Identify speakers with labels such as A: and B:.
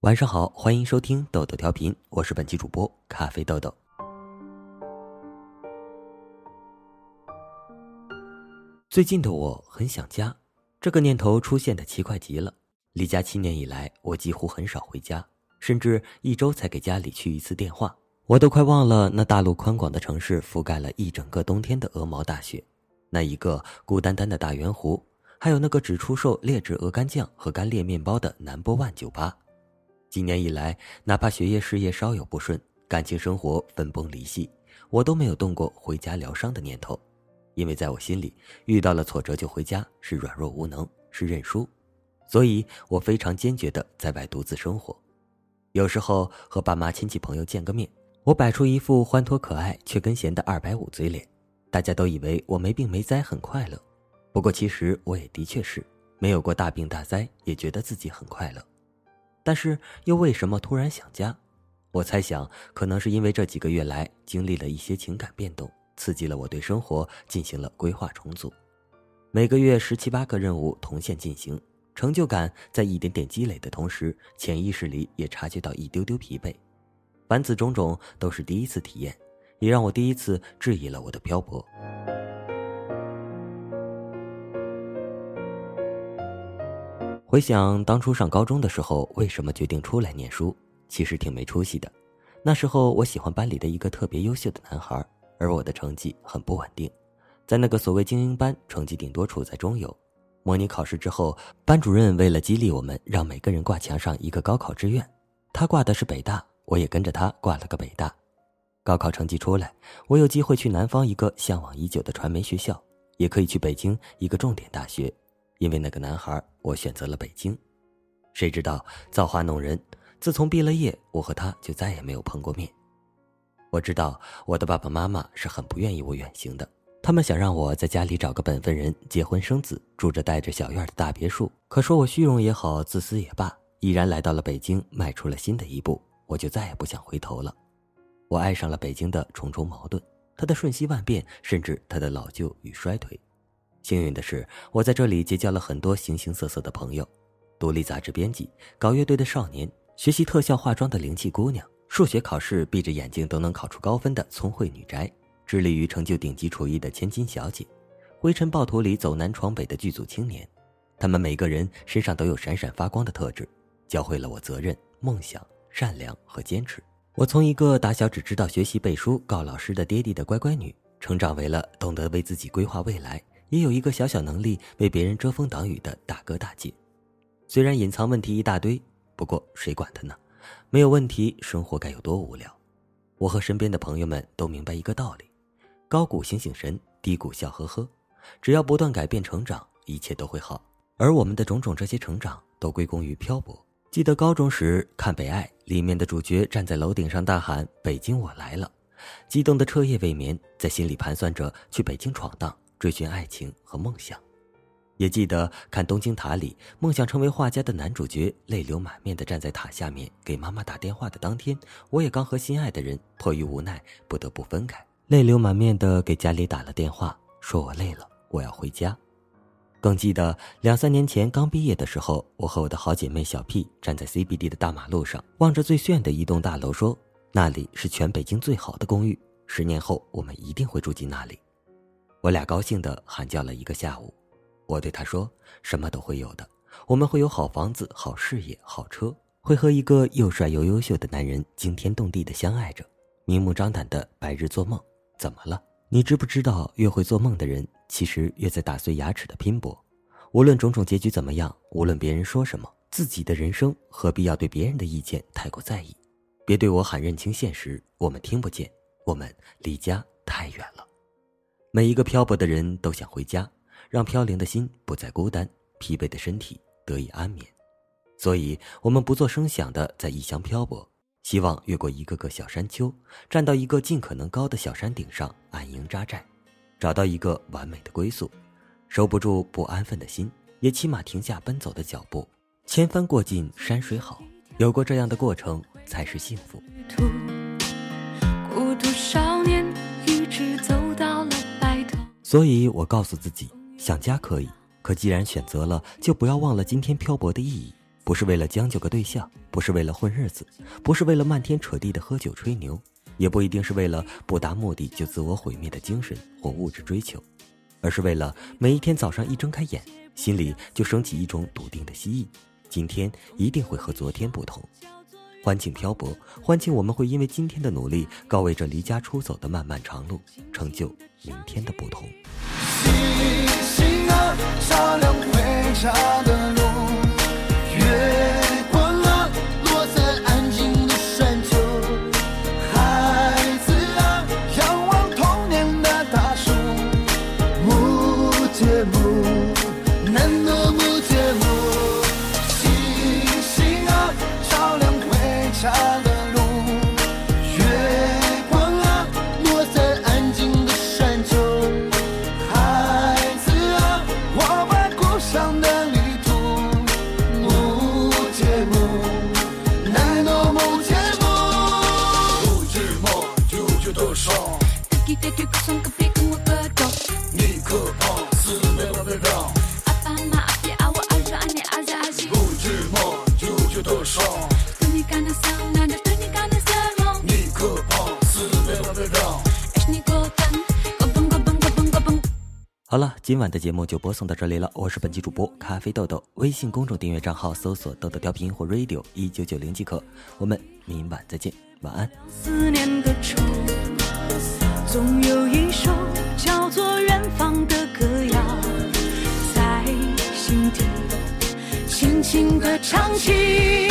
A: 晚上好，欢迎收听豆豆调频，我是本期主播咖啡豆豆。最近的我很想家，这个念头出现的奇怪极了。离家七年以来，我几乎很少回家，甚至一周才给家里去一次电话。我都快忘了那大陆宽广的城市覆盖了一整个冬天的鹅毛大雪，那一个孤单单的大圆湖，还有那个只出售劣质鹅肝酱和干裂面包的南波万酒吧。几年以来，哪怕学业事业稍有不顺，感情生活分崩离析，我都没有动过回家疗伤的念头，因为在我心里，遇到了挫折就回家是软弱无能，是认输，所以我非常坚决的在外独自生活。有时候和爸妈亲戚朋友见个面，我摆出一副欢脱可爱却跟闲的二百五嘴脸，大家都以为我没病没灾很快乐，不过其实我也的确是没有过大病大灾，也觉得自己很快乐。但是又为什么突然想家？我猜想，可能是因为这几个月来经历了一些情感变动，刺激了我对生活进行了规划重组。每个月十七八个任务同线进行，成就感在一点点积累的同时，潜意识里也察觉到一丢丢疲惫。凡此种种都是第一次体验，也让我第一次质疑了我的漂泊。回想当初上高中的时候，为什么决定出来念书？其实挺没出息的。那时候我喜欢班里的一个特别优秀的男孩，而我的成绩很不稳定，在那个所谓精英班，成绩顶多处在中游。模拟考试之后，班主任为了激励我们，让每个人挂墙上一个高考志愿。他挂的是北大，我也跟着他挂了个北大。高考成绩出来，我有机会去南方一个向往已久的传媒学校，也可以去北京一个重点大学。因为那个男孩，我选择了北京。谁知道造化弄人，自从毕了业，我和他就再也没有碰过面。我知道我的爸爸妈妈是很不愿意我远行的，他们想让我在家里找个本分人，结婚生子，住着带着小院的大别墅。可说我虚荣也好，自私也罢，毅然来到了北京，迈出了新的一步，我就再也不想回头了。我爱上了北京的重重矛盾，它的瞬息万变，甚至它的老旧与衰退。幸运的是，我在这里结交了很多形形色色的朋友：独立杂志编辑、搞乐队的少年、学习特效化妆的灵气姑娘、数学考试闭着眼睛都能考出高分的聪慧女宅、致力于成就顶级厨艺的千金小姐、灰尘暴徒里走南闯北的剧组青年。他们每个人身上都有闪闪发光的特质，教会了我责任、梦想、善良和坚持。我从一个打小只知道学习背书、告老师的爹地的乖乖女，成长为了懂得为自己规划未来。也有一个小小能力为别人遮风挡雨的大哥大姐，虽然隐藏问题一大堆，不过谁管他呢？没有问题，生活该有多无聊？我和身边的朋友们都明白一个道理：高谷醒醒神，低谷笑呵呵。只要不断改变成长，一切都会好。而我们的种种这些成长，都归功于漂泊。记得高中时看《北爱》，里面的主角站在楼顶上大喊“北京我来了”，激动的彻夜未眠，在心里盘算着去北京闯荡。追寻爱情和梦想，也记得看《东京塔》里梦想成为画家的男主角泪流满面的站在塔下面给妈妈打电话的当天，我也刚和心爱的人迫于无奈不得不分开，泪流满面的给家里打了电话，说我累了，我要回家。更记得两三年前刚毕业的时候，我和我的好姐妹小 P 站在 CBD 的大马路上，望着最炫的一栋大楼，说那里是全北京最好的公寓，十年后我们一定会住进那里。我俩高兴地喊叫了一个下午，我对他说：“什么都会有的，我们会有好房子、好事业、好车，会和一个又帅又优秀的男人惊天动地的相爱着，明目张胆的白日做梦。怎么了？你知不知道，越会做梦的人，其实越在打碎牙齿的拼搏。无论种种结局怎么样，无论别人说什么，自己的人生何必要对别人的意见太过在意？别对我喊认清现实，我们听不见，我们离家太远了。”每一个漂泊的人都想回家，让飘零的心不再孤单，疲惫的身体得以安眠。所以，我们不做声响的在异乡漂泊，希望越过一个个小山丘，站到一个尽可能高的小山顶上安营扎寨，找到一个完美的归宿。收不住不安分的心，也起码停下奔走的脚步。千帆过尽山水好，有过这样的过程才是幸福。所以我告诉自己，想家可以，可既然选择了，就不要忘了今天漂泊的意义。
B: 不是为了将就个对象，不是为了混日子，不是为了漫天扯地的喝酒吹牛，也不一定是为了不达目的就自我毁灭的精神或物质追求，而是为了每一天早上一睁开眼，心里就升起一种笃定的希冀：今天一定会和昨天不同。欢庆漂泊，欢庆我们会因为今天的努力，告慰这离家出走的漫漫长路，成就明天的不同。星星啊，照亮回家的路。好了，今晚的节目就播送到这里了。我是本期主播咖啡豆豆，微信公众订阅账号搜索“豆豆调频”或 “radio 一九九零”即可。我们明晚再见，晚安。思念的愁，总有一在心的唱起。